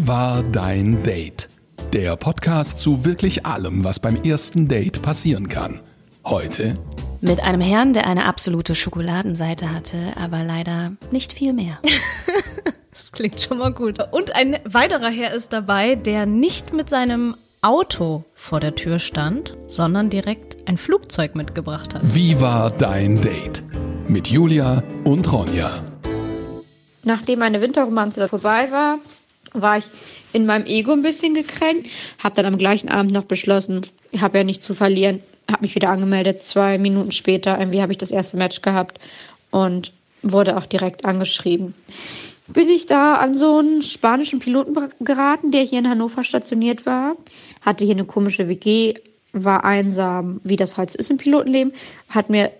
Wie war dein Date? Der Podcast zu wirklich allem, was beim ersten Date passieren kann. Heute Mit einem Herrn, der eine absolute Schokoladenseite hatte, aber leider nicht viel mehr. Das klingt schon mal gut. Und ein weiterer Herr ist dabei, der nicht mit seinem Auto vor der Tür stand, sondern direkt ein Flugzeug mitgebracht hat. Wie war dein Date? Mit Julia und Ronja. Nachdem meine Winterromanze vorbei war, war ich in meinem Ego ein bisschen gekränkt. Habe dann am gleichen Abend noch beschlossen, ich habe ja nichts zu verlieren. Habe mich wieder angemeldet. Zwei Minuten später irgendwie habe ich das erste Match gehabt und wurde auch direkt angeschrieben. Bin ich da an so einen spanischen Piloten geraten, der hier in Hannover stationiert war. Hatte hier eine komische WG, war einsam, wie das halt so ist im Pilotenleben. Hat mir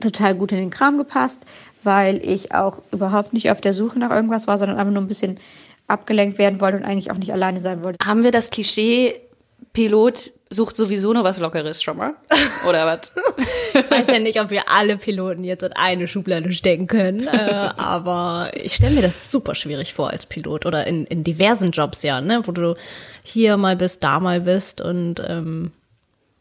total gut in den Kram gepasst, weil ich auch überhaupt nicht auf der Suche nach irgendwas war, sondern einfach nur ein bisschen abgelenkt werden wollte und eigentlich auch nicht alleine sein wollte. Haben wir das Klischee, Pilot sucht sowieso nur was Lockeres schon mal? Oder was? Ich weiß ja nicht, ob wir alle Piloten jetzt in eine Schublade stecken können, äh, aber ich stelle mir das super schwierig vor als Pilot oder in, in diversen Jobs ja, ne, wo du hier mal bist, da mal bist und ähm,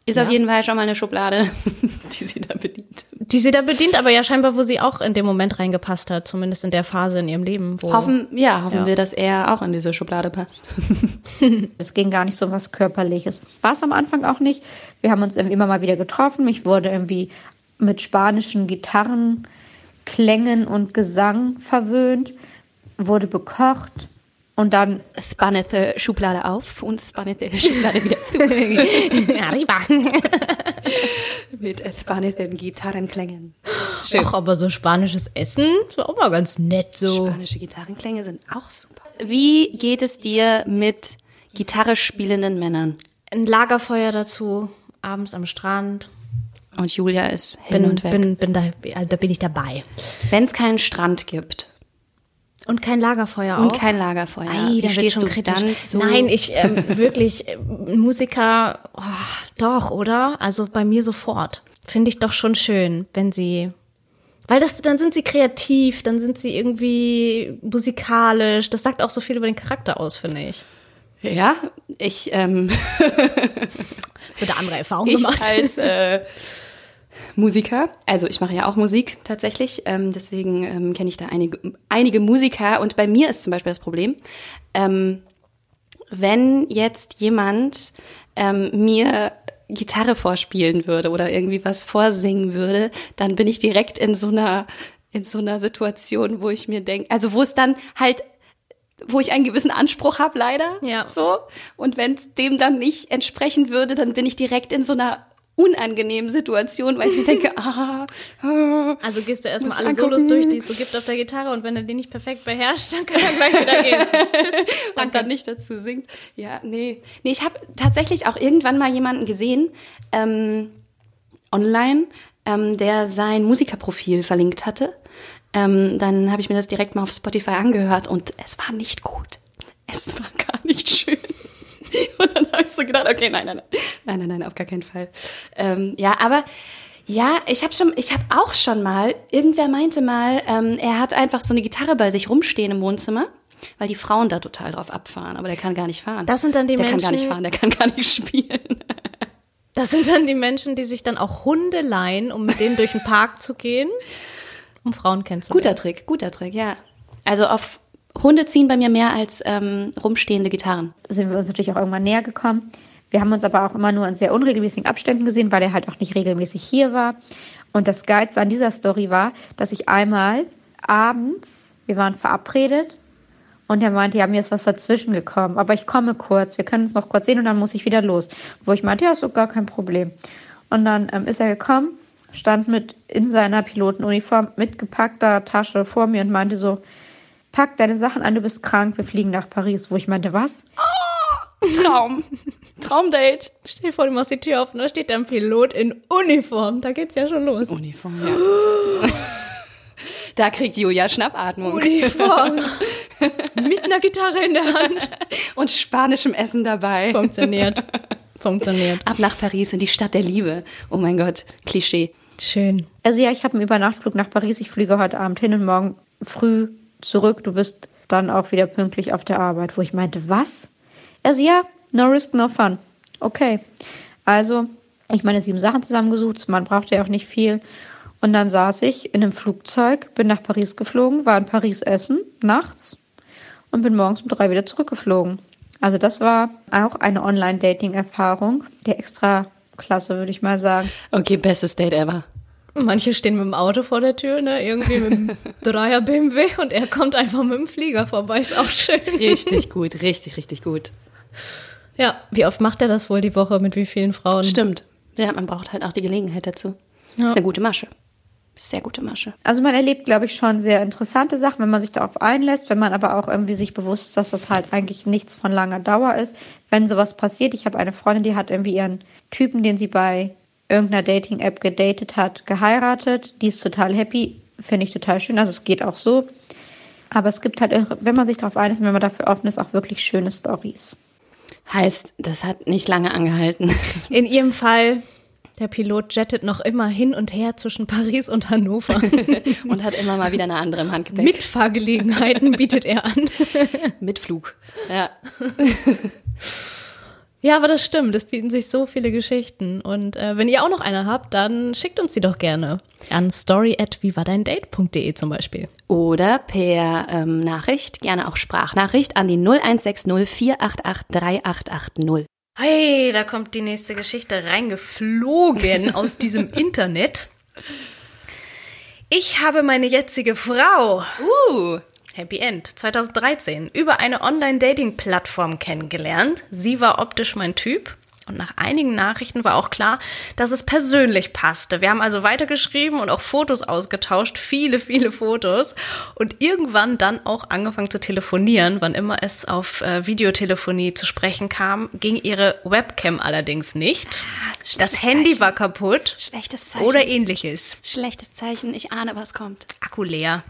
Ist auf jeden Fall schon mal eine Schublade, die sie da bedient. die sie da bedient, aber ja scheinbar, wo sie auch in dem Moment reingepasst hat, zumindest in der Phase in ihrem Leben. Wo Hoffen, ja, hoffen Ja. wir, dass er auch in diese Schublade passt. Es ging gar nicht so was Körperliches. War es am Anfang auch nicht. Wir haben uns irgendwie immer mal wieder getroffen. Ich wurde irgendwie mit spanischen Gitarrenklängen und Gesang verwöhnt, wurde bekocht und dann Spannete Schublade auf und spannete Schublade wieder zu. Arriba. Mit spannenden Gitarrenklängen. Schön. Ach, aber so spanisches Essen ist auch mal ganz nett so. Spanische Gitarrenklänge sind auch super. Wie geht es dir mit Gitarre spielenden Männern? Ein Lagerfeuer dazu, abends am Strand. Und Julia ist hin Bin, und weg. bin, bin da, da bin ich dabei. Wenn es keinen Strand gibt Und kein Lagerfeuer und auch. kein Lagerfeuer, Ei, da wird stehst schon du kritisch. dann zu? Nein, ich ähm, wirklich äh, Musiker, oh, doch, oder? Also bei mir sofort. Finde ich doch schon schön, wenn sie, weil das, dann sind sie kreativ, dann sind sie irgendwie musikalisch. Das sagt auch so viel über den Charakter aus, finde ich. Ja, ich, ähm, Wird andere Erfahrungen ich gemacht. als äh, Musiker, also ich mache ja auch Musik tatsächlich, ähm, deswegen ähm, kenne ich da einige, einige Musiker und bei mir ist zum Beispiel das Problem, ähm, wenn jetzt jemand ähm, mir Gitarre vorspielen würde oder irgendwie was vorsingen würde, dann bin ich direkt in so einer in so einer Situation, wo ich mir denke, also wo es dann halt wo ich einen gewissen Anspruch habe, leider. Ja. So. Und wenn es dem dann nicht entsprechen würde, dann bin ich direkt in so einer unangenehmen Situation, weil ich mir denke, ah, ah Also gehst du erstmal alle angucken. Solos durch, die es so gibt auf der Gitarre und wenn er die nicht perfekt beherrscht, dann kann er gleich wieder gehen. Tschüss. und dann nicht dazu singt. Ja, nee. Nee, ich habe tatsächlich auch irgendwann mal jemanden gesehen, ähm, online, ähm, der sein Musikerprofil verlinkt hatte. Ähm, dann habe ich mir das direkt mal auf Spotify angehört und es war nicht gut. Es war gar nicht schön. Und habe ich so gedacht, okay, nein, nein, nein, nein, nein, nein, auf gar keinen Fall. Ähm, ja, aber ja, ich habe schon, ich habe auch schon mal, irgendwer meinte mal, ähm, er hat einfach so eine Gitarre bei sich rumstehen im Wohnzimmer, weil die Frauen da total drauf abfahren, aber der kann gar nicht fahren. Das sind dann die der kann gar nicht Menschen- fahren, der kann gar nicht spielen. Das sind dann die Menschen, die sich dann auch Hunde leihen, um mit denen durch den Park zu gehen, um Frauen kennenzulernen. Guter Trick, guter Trick, ja. Also auf Hunde ziehen bei mir mehr als ähm, rumstehende Gitarren. sind wir uns natürlich auch irgendwann näher gekommen. Wir haben uns aber auch immer nur in sehr unregelmäßigen Abständen gesehen, weil er halt auch nicht regelmäßig hier war. Und das Geilste an dieser Story war, dass ich einmal abends, wir waren verabredet und er meinte, ja, mir ist was dazwischen gekommen, aber ich komme kurz, wir können uns noch kurz sehen und dann muss ich wieder los. Wo ich meinte, ja, ist doch gar kein Problem. Und dann ähm, ist er gekommen, stand mit in seiner Pilotenuniform mit gepackter Tasche vor mir und meinte so, pack deine Sachen an, du bist krank, wir fliegen nach Paris. Wo ich meinte, was? Traum. Traumdate. Stell dir vor, du machst die Tür auf und da steht ein Pilot in Uniform. Da geht's ja schon los. Uniform, ja. Da kriegt Julia Schnappatmung. Uniform. Mit einer Gitarre in der Hand. Und spanischem Essen dabei. Funktioniert. Funktioniert. Ab nach Paris in die Stadt der Liebe. Oh mein Gott, Klischee. Schön. Also ja, ich habe einen Übernachtflug nach Paris. Ich fliege heute Abend hin und morgen früh zurück. Du wirst dann auch wieder pünktlich auf der Arbeit, wo ich meinte, was? Also ja, no risk, no fun. Okay. Also, ich meine sieben Sachen zusammengesucht, man brauchte ja auch nicht viel. Und dann saß ich in einem Flugzeug, bin nach Paris geflogen, war in Paris essen, nachts und bin morgens um drei wieder zurückgeflogen. Also das war auch eine Online-Dating-Erfahrung, der extra klasse, würde ich mal sagen. Okay, bestes Date ever. Manche stehen mit dem Auto vor der Tür, ne? Irgendwie mit dem Dreier BMW und er kommt einfach mit dem Flieger vorbei. Ist auch schön. Richtig gut, richtig, richtig gut. Ja, wie oft macht er das wohl die Woche mit wie vielen Frauen? Stimmt. Ja, man braucht halt auch die Gelegenheit dazu. Ja. Ist eine gute Masche. Sehr gute Masche. Also man erlebt, glaube ich, schon sehr interessante Sachen, wenn man sich darauf einlässt, wenn man aber auch irgendwie sich bewusst ist, dass das halt eigentlich nichts von langer Dauer ist. Wenn sowas passiert, ich habe eine Freundin, die hat irgendwie ihren Typen, den sie bei irgendeiner Dating-App gedatet hat, geheiratet. Die ist total happy, finde ich total schön. Also es geht auch so. Aber es gibt halt, wenn man sich darauf einlässt, wenn man dafür offen ist, auch wirklich schöne Stories. Heißt, das hat nicht lange angehalten. In ihrem Fall, der Pilot jettet noch immer hin und her zwischen Paris und Hannover. Und hat immer mal wieder eine andere im Handgepäck. Mitfahrgelegenheiten bietet er an. Mit Flug. Ja. Ja, aber das stimmt. Es bieten sich so viele Geschichten. Und äh, wenn ihr auch noch eine habt, dann schickt uns die doch gerne an story at vivadeindate.de zum Beispiel. Oder per ähm, Nachricht, gerne auch Sprachnachricht an die 0160 488 3880. Hey, da kommt die nächste Geschichte reingeflogen aus diesem Internet. Ich habe meine jetzige Frau, Uh, Happy End, 2013, über eine Online-Dating-Plattform kennengelernt. Sie war optisch mein Typ. Und nach einigen Nachrichten war auch klar, dass es persönlich passte. Wir haben also weitergeschrieben und auch Fotos ausgetauscht, viele, viele Fotos. Und irgendwann dann auch angefangen zu telefonieren. Wann immer es auf äh, Videotelefonie zu sprechen kam, ging ihre Webcam allerdings nicht. Das schlechtes Handy Zeichen. war kaputt schlechtes Zeichen. oder ähnliches. Schlechtes Zeichen. Ich ahne, was kommt. Akku leer.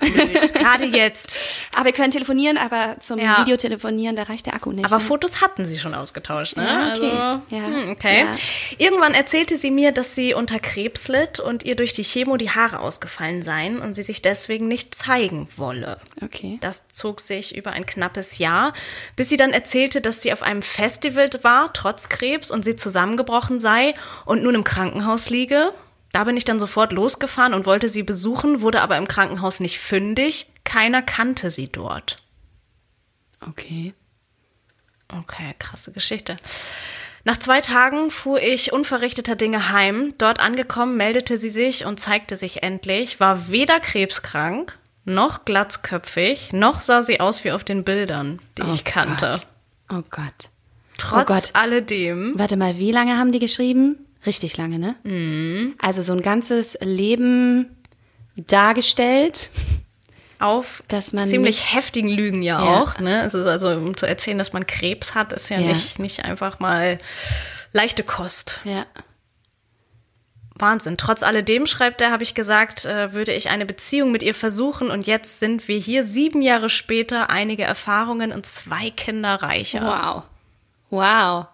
Gerade jetzt. Aber wir können telefonieren, aber zum Ja. Videotelefonieren, da reicht der Akku nicht. Aber ne? Fotos hatten sie schon ausgetauscht, ne? Ja, okay. Also, Ja. Hm, okay. Ja. Irgendwann erzählte sie mir, dass sie unter Krebs litt und ihr durch die Chemo die Haare ausgefallen seien und sie sich deswegen nicht zeigen wolle. Okay. Das zog sich über ein knappes Jahr, bis sie dann erzählte, dass sie auf einem Festival war, trotz Krebs, und sie zusammengebrochen sei und nun im Krankenhaus liege. Da bin ich dann sofort losgefahren und wollte sie besuchen, wurde aber im Krankenhaus nicht fündig. Keiner kannte sie dort. Okay. Okay, krasse Geschichte. Nach zwei Tagen fuhr ich unverrichteter Dinge heim. Dort angekommen meldete sie sich und zeigte sich endlich, war weder krebskrank, noch glatzköpfig, noch sah sie aus wie auf den Bildern, die ich kannte. Gott. Oh Gott. Trotz Oh Gott. alledem. Warte mal, wie lange haben die geschrieben? Richtig lange, ne? Mhm. Also so ein ganzes Leben dargestellt. Auf Dass man ziemlich heftigen Lügen ja, Ja. auch. Ne? Es ist also, um zu erzählen, dass man Krebs hat, ist ja, Ja. Nicht, nicht einfach mal leichte Kost. Ja. Wahnsinn. Trotz alledem, schreibt er, habe ich gesagt, äh, würde ich eine Beziehung mit ihr versuchen und jetzt sind wir hier sieben Jahre später, einige Erfahrungen und zwei Kinder reicher. Wow. Wow.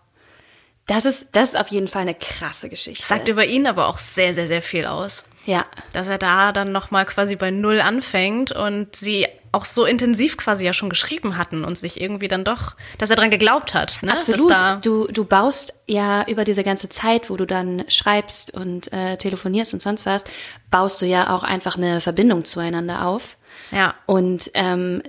Das ist, das ist auf jeden Fall eine krasse Geschichte. Sagt über ihn aber auch sehr, sehr, sehr viel aus. Ja. Dass er da dann nochmal quasi bei Null anfängt und sie auch so intensiv quasi ja schon geschrieben hatten und sich irgendwie dann doch, dass er dran geglaubt hat. Ne? Absolut. Da, Du, du baust ja über diese ganze Zeit, wo du dann schreibst und äh, telefonierst und sonst was, baust du ja auch einfach eine Verbindung zueinander auf. ja. Und ähm,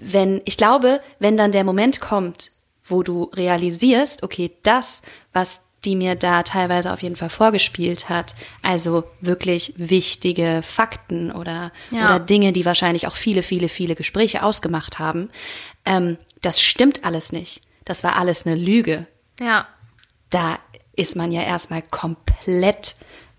wenn, ich glaube, wenn dann der Moment kommt, wo du realisierst, okay, das, was die mir da teilweise auf jeden Fall vorgespielt hat, also wirklich wichtige Fakten oder, Ja. oder Dinge, die wahrscheinlich auch viele, viele, viele Gespräche ausgemacht haben, ähm, das stimmt alles nicht. Das war alles eine Lüge. Ja. Da ist man ja erstmal komplett,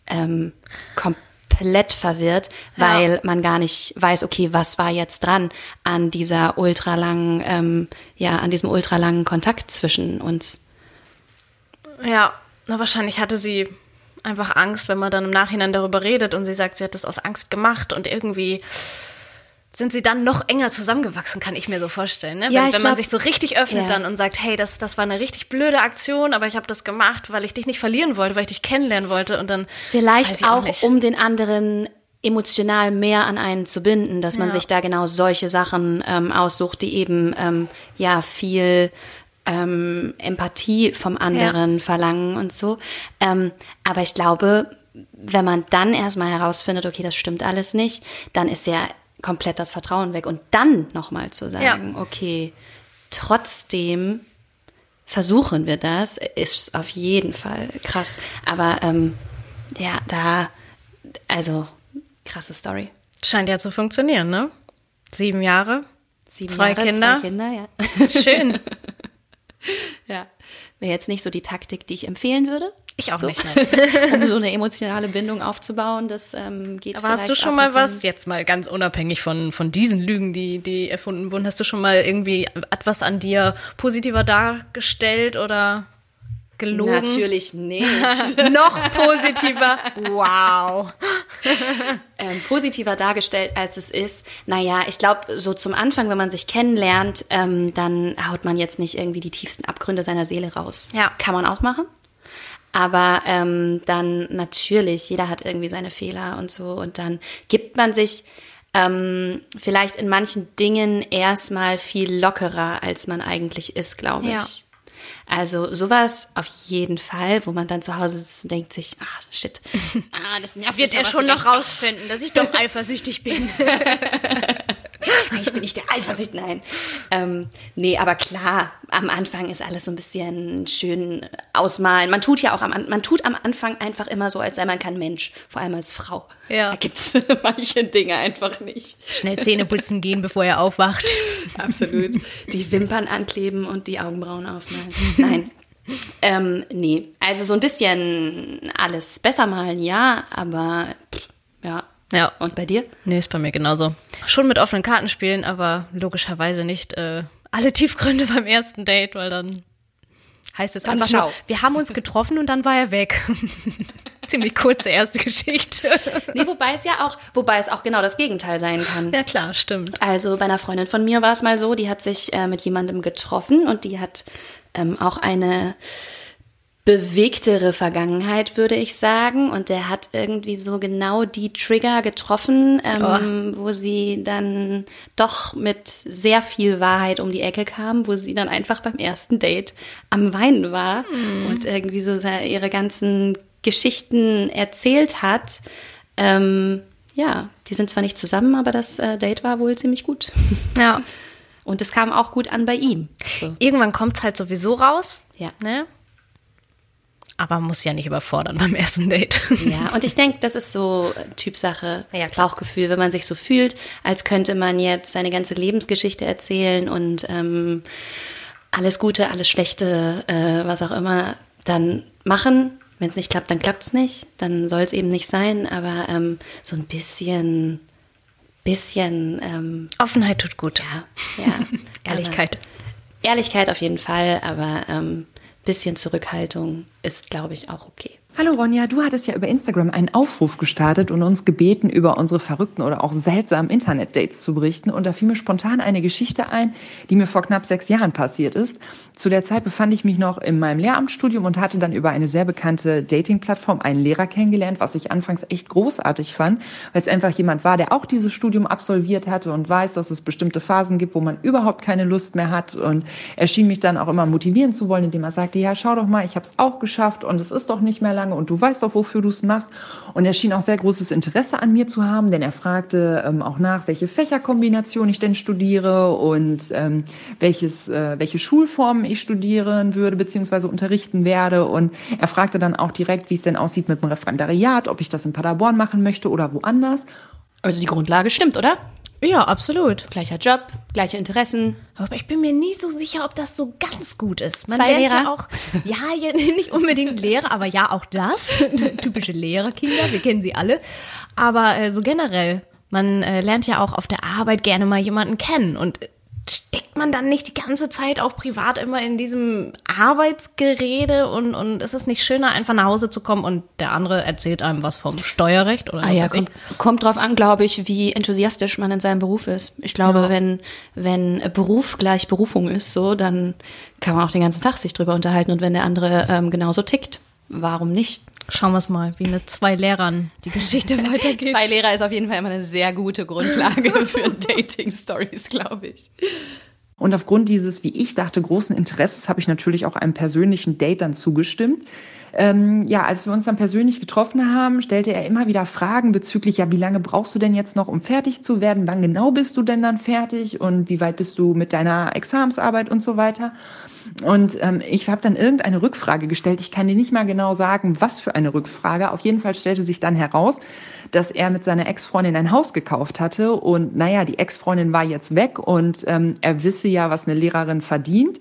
ähm, komplett verwirrt, Ja. weil man gar nicht weiß, okay, was war jetzt dran an dieser ultralangen, ähm, ja, an diesem ultralangen Kontakt zwischen uns. Ja, na, wahrscheinlich hatte sie einfach Angst, wenn man dann im Nachhinein darüber redet und sie sagt, sie hat das aus Angst gemacht und irgendwie sind sie dann noch enger zusammengewachsen, kann ich mir so vorstellen. Ne? Ja, wenn ich wenn man glaub- sich so richtig öffnet Ja. dann und sagt, hey, das, das war eine richtig blöde Aktion, aber ich habe das gemacht, weil ich dich nicht verlieren wollte, weil ich dich kennenlernen wollte und dann Vielleicht ich auch, nicht. um den anderen emotional mehr an einen zu binden, dass man Ja. sich da genau solche Sachen ähm, aussucht, die eben ähm, ja viel ähm, Empathie vom anderen verlangen und so. Ähm, aber ich glaube, wenn man dann erstmal herausfindet, okay, das stimmt alles nicht, dann ist ja komplett das Vertrauen weg. Und dann nochmal zu sagen, okay, trotzdem versuchen wir das, ist auf jeden Fall krass. Aber ähm, ja, da, also krasse Story. Scheint ja zu funktionieren, ne? Sieben Jahre. Sieben Zwei Jahre, Kinder. Zwei Kinder, ja. Schön. ja. Wäre jetzt nicht so die Taktik, die ich empfehlen würde. Ich auch so. nicht, nein. um so eine emotionale Bindung aufzubauen, das ähm, geht Aber hast du schon mal was, jetzt mal ganz unabhängig von, von diesen Lügen, die, die erfunden wurden, hast du schon mal irgendwie etwas an dir positiver dargestellt oder gelogen? Natürlich nicht. Noch positiver. Wow. ähm, positiver dargestellt, als es ist. Naja, ich glaube, so zum Anfang, wenn man sich kennenlernt, ähm, dann haut man jetzt nicht irgendwie die tiefsten Abgründe seiner Seele raus. Ja. Kann man auch machen. Aber ähm, dann natürlich, jeder hat irgendwie seine Fehler und so. Und dann gibt man sich ähm, vielleicht in manchen Dingen erstmal viel lockerer, als man eigentlich ist, glaube ich. Ja. Also sowas auf jeden Fall, wo man dann zu Hause sitzt und denkt sich, ah, shit. Ah, das nervt Wird er schon noch rausfinden, dass ich doch eifersüchtig bin. ich bin nicht der Eifersucht, nein. Ähm, nee, aber klar, am Anfang ist alles so ein bisschen schön ausmalen. Man tut ja auch am, An- man tut am Anfang einfach immer so, als sei man kein Mensch, vor allem als Frau. Ja. Da gibt's manche Dinge einfach nicht. Schnell Zähne putzen gehen, bevor er aufwacht. Absolut. Die Wimpern ankleben und die Augenbrauen aufmalen. Nein. Ähm, nee, also so ein bisschen alles besser malen, ja, aber pff, ja. Ja. Und bei dir? Nee, ist bei mir genauso. Schon mit offenen Karten spielen, aber logischerweise nicht äh, alle Tiefgründe beim ersten Date, weil dann heißt es Dann einfach ciao. nur, wir haben uns getroffen und dann war er weg. Ziemlich kurze erste Geschichte. Nee, wobei es ja auch, wobei es auch genau das Gegenteil sein kann. ja klar, stimmt. Also bei einer Freundin von mir war es mal so, die hat sich äh, mit jemandem getroffen und die hat ähm, auch eine bewegtere Vergangenheit, würde ich sagen. Und der hat irgendwie so genau die Trigger getroffen, ähm, wo sie dann doch mit sehr viel Wahrheit um die Ecke kam, wo sie dann einfach beim ersten Date am Weinen war und irgendwie so ihre ganzen Geschichten erzählt hat. Ähm, ja, die sind zwar nicht zusammen, aber das äh, Date war wohl ziemlich gut. Ja. Und es kam auch gut an bei ihm. So. Irgendwann kommt es halt sowieso raus. Ja. Ne? Aber muss ja nicht überfordern beim ersten Date. Ja, und ich denke, das ist so Typsache, Ja. Bauchgefühl, wenn man sich so fühlt, als könnte man jetzt seine ganze Lebensgeschichte erzählen und ähm, alles Gute, alles Schlechte, äh, was auch immer, dann machen. Wenn es nicht klappt, dann klappt es nicht. Dann soll es eben nicht sein. Aber ähm, so ein bisschen, bisschen, ähm, Offenheit tut gut. ja, ja. Ehrlichkeit. Ehrlichkeit auf jeden Fall, aber ähm, bisschen Zurückhaltung ist, glaube ich, auch okay. Hallo Ronja, du hattest ja über Instagram einen Aufruf gestartet und uns gebeten, über unsere verrückten oder auch seltsamen Internet-Dates zu berichten. Und da fiel mir spontan eine Geschichte ein, die mir vor knapp sechs Jahren passiert ist. Zu der Zeit befand ich mich noch in meinem Lehramtsstudium und hatte dann über eine sehr bekannte Dating-Plattform einen Lehrer kennengelernt, was ich anfangs echt großartig fand, weil es einfach jemand war, der auch dieses Studium absolviert hatte und weiß, dass es bestimmte Phasen gibt, wo man überhaupt keine Lust mehr hat. Und er schien mich dann auch immer motivieren zu wollen, indem er sagte, ja, schau doch mal, ich habe es auch geschafft und es ist doch nicht mehr lange und du weißt doch, wofür du es machst. Und er schien auch sehr großes Interesse an mir zu haben, denn er fragte ähm, auch nach, welche Fächerkombination ich denn studiere und ähm, welches, äh, welche Schulformen ich studieren würde beziehungsweise unterrichten werde. Und er fragte dann auch direkt, wie es denn aussieht mit dem Referendariat, ob ich das in Paderborn machen möchte oder woanders. Also die Grundlage stimmt, oder? Ja, absolut. Gleicher Job, gleiche Interessen. Aber ich bin mir nie so sicher, ob das so ganz gut ist. Man Zwei lernt Lehrer? ja auch, ja, nicht unbedingt Lehrer, aber ja, auch das. Typische Lehrerkinder, wir kennen sie alle. Aber äh, so generell, man äh, lernt ja auch auf der Arbeit gerne mal jemanden kennen. Und äh, steckt man dann nicht die ganze Zeit auch privat immer in diesem Arbeitsgerede und, und ist es nicht schöner, einfach nach Hause zu kommen und der andere erzählt einem was vom Steuerrecht oder Ah was ja, weiß ich? kommt, kommt drauf an, glaube ich, wie enthusiastisch man in seinem Beruf ist. Ich glaube, wenn, wenn Beruf gleich Berufung ist, so, dann kann man auch den ganzen Tag sich drüber unterhalten. Und wenn der andere ähm, genauso tickt, warum nicht? Schauen wir es mal, wie mit zwei Lehrern die Geschichte weitergeht. Zwei Lehrer ist auf jeden Fall immer eine sehr gute Grundlage für Dating-Stories, glaube ich. Und aufgrund dieses, wie ich dachte, großen Interesses habe ich natürlich auch einem persönlichen Date dann zugestimmt. Ähm, ja, als wir uns dann persönlich getroffen haben, stellte er immer wieder Fragen bezüglich, ja, wie lange brauchst du denn jetzt noch, um fertig zu werden? Wann genau bist du denn dann fertig? Und wie weit bist du mit deiner Examensarbeit und so weiter? Und ähm, ich habe dann irgendeine Rückfrage gestellt. Ich kann dir nicht mal genau sagen, was für eine Rückfrage. Auf jeden Fall stellte sich dann heraus, dass er mit seiner Ex-Freundin ein Haus gekauft hatte. Und naja, die Ex-Freundin war jetzt weg und ähm, er wisse ja, was eine Lehrerin verdient.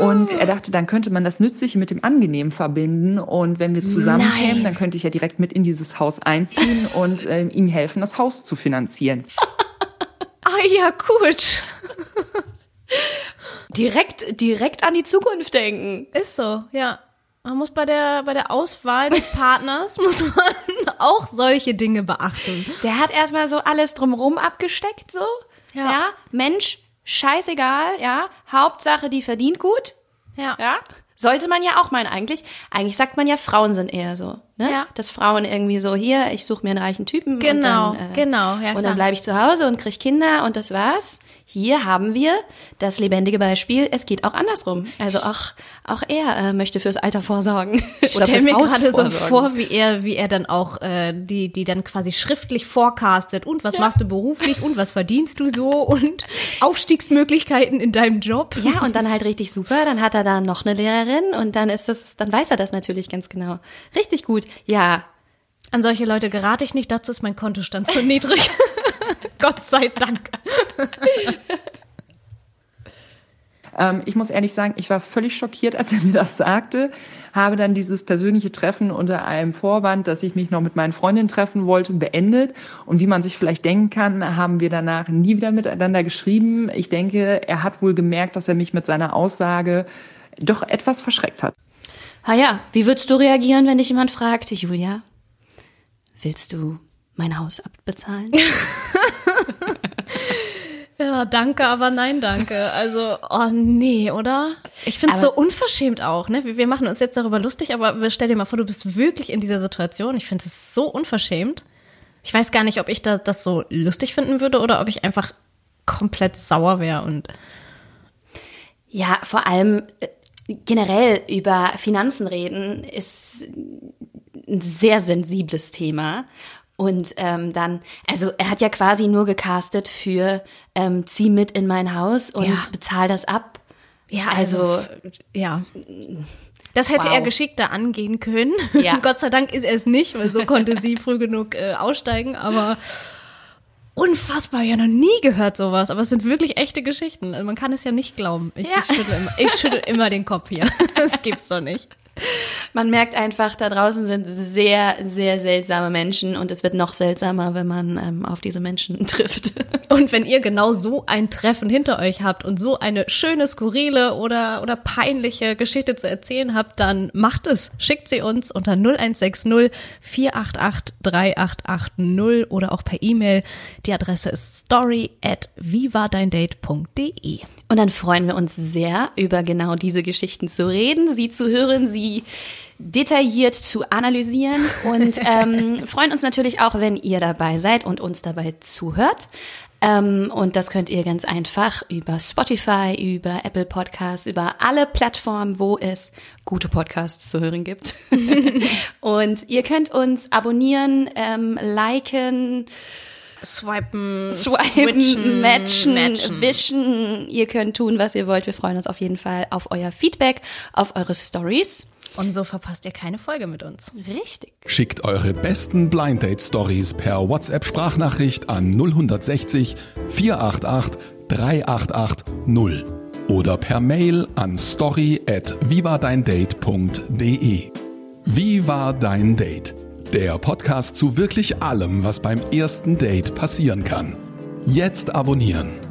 Und er dachte, dann könnte man das Nützliche mit dem Angenehmen verbinden. Und wenn wir zusammenkämen, dann könnte ich ja direkt mit in dieses Haus einziehen und ähm, ihm helfen, das Haus zu finanzieren. Ah ja, gut. Direkt, direkt an die Zukunft denken. Ist so, ja. Man muss bei der, bei der Auswahl des Partners, muss man auch solche Dinge beachten. Der hat erstmal so alles drumrum abgesteckt, so. Ja. ja. Mensch, scheißegal, ja. Hauptsache, die verdient gut. Ja. Ja. Sollte man ja auch meinen, eigentlich. Eigentlich sagt man ja, Frauen sind eher so. Ne? Ja. Dass Frauen irgendwie so, hier, ich suche mir einen reichen Typen. Genau, und dann, äh, genau, ja, Und dann bleibe ich zu Hause und krieg Kinder und das war's. Hier haben wir das lebendige Beispiel, es geht auch andersrum. Also auch, auch er äh, möchte fürs Alter vorsorgen. Ich stell fürs mir gerade so vor, wie er, wie er dann auch äh, die, die dann quasi schriftlich forecastet. Und was machst du beruflich und was verdienst du so und Aufstiegsmöglichkeiten in deinem Job. Ja, und dann halt richtig super. Dann hat er da noch eine Lehrerin und dann ist das, dann weiß er das natürlich ganz genau. Richtig gut. Ja. An solche Leute gerate ich nicht, dazu ist mein Kontostand zu niedrig. Gott sei Dank. Ähm, ich muss ehrlich sagen, ich war völlig schockiert, als er mir das sagte, habe dann dieses persönliche Treffen unter einem Vorwand, dass ich mich noch mit meinen Freundinnen treffen wollte, beendet. Und wie man sich vielleicht denken kann, haben wir danach nie wieder miteinander geschrieben. Ich denke, er hat wohl gemerkt, dass er mich mit seiner Aussage doch etwas verschreckt hat. Ha ja, wie würdest du reagieren, wenn dich jemand fragt, Julia, willst du mein Haus abbezahlen? Ja, danke, aber nein, danke. Also, oh nee, oder? Ich finde es so unverschämt auch, ne? Wir wir machen uns jetzt darüber lustig, aber stell dir mal vor, du bist wirklich in dieser Situation. Ich finde es so unverschämt. Ich weiß gar nicht, ob ich da, das so lustig finden würde oder ob ich einfach komplett sauer wäre und Ja, vor allem äh, generell über Finanzen reden ist ein sehr sensibles Thema. Und ähm, dann, also er hat ja quasi nur gecastet für ähm, zieh mit in mein Haus und Ja. bezahl das ab. Ja, Also- also, ja. Das hätte Wow. er geschickter angehen können. Ja. Gott sei Dank ist er es nicht, weil so konnte sie früh genug äh, aussteigen. Aber unfassbar, ja noch nie gehört sowas. Aber es sind wirklich echte Geschichten. Also man kann es ja nicht glauben. Ich, Ja. ich, schüttel, immer, ich schüttel immer den Kopf hier. Das gibt's doch nicht. Man merkt einfach, da draußen sind sehr, sehr seltsame Menschen und es wird noch seltsamer, wenn man ähm, auf diese Menschen trifft. Und wenn ihr genau so ein Treffen hinter euch habt und so eine schöne, skurrile oder, oder peinliche Geschichte zu erzählen habt, dann macht es. Schickt sie uns unter 0160 488 3880 oder auch per E-Mail. Die Adresse ist story at vivadeindate.de. Und dann freuen wir uns sehr, über genau diese Geschichten zu reden, sie zu hören, sie detailliert zu analysieren und ähm, freuen uns natürlich auch, wenn ihr dabei seid und uns dabei zuhört. Ähm, und das könnt ihr ganz einfach über Spotify, über Apple Podcasts, über alle Plattformen, wo es gute Podcasts zu hören gibt. und ihr könnt uns abonnieren, ähm, liken, Swipen, swipen, switchen, matchen, matchen. wischen. Ihr könnt tun, was ihr wollt. Wir freuen uns auf jeden Fall auf euer Feedback, auf eure Stories. Und so verpasst ihr keine Folge mit uns. Richtig. Schickt eure besten Blind Date Stories per WhatsApp Sprachnachricht an 0160 488 388 0 oder per Mail an story at vivadeindate.de. Wie war dein Date? Der Podcast zu wirklich allem, was beim ersten Date passieren kann. Jetzt abonnieren.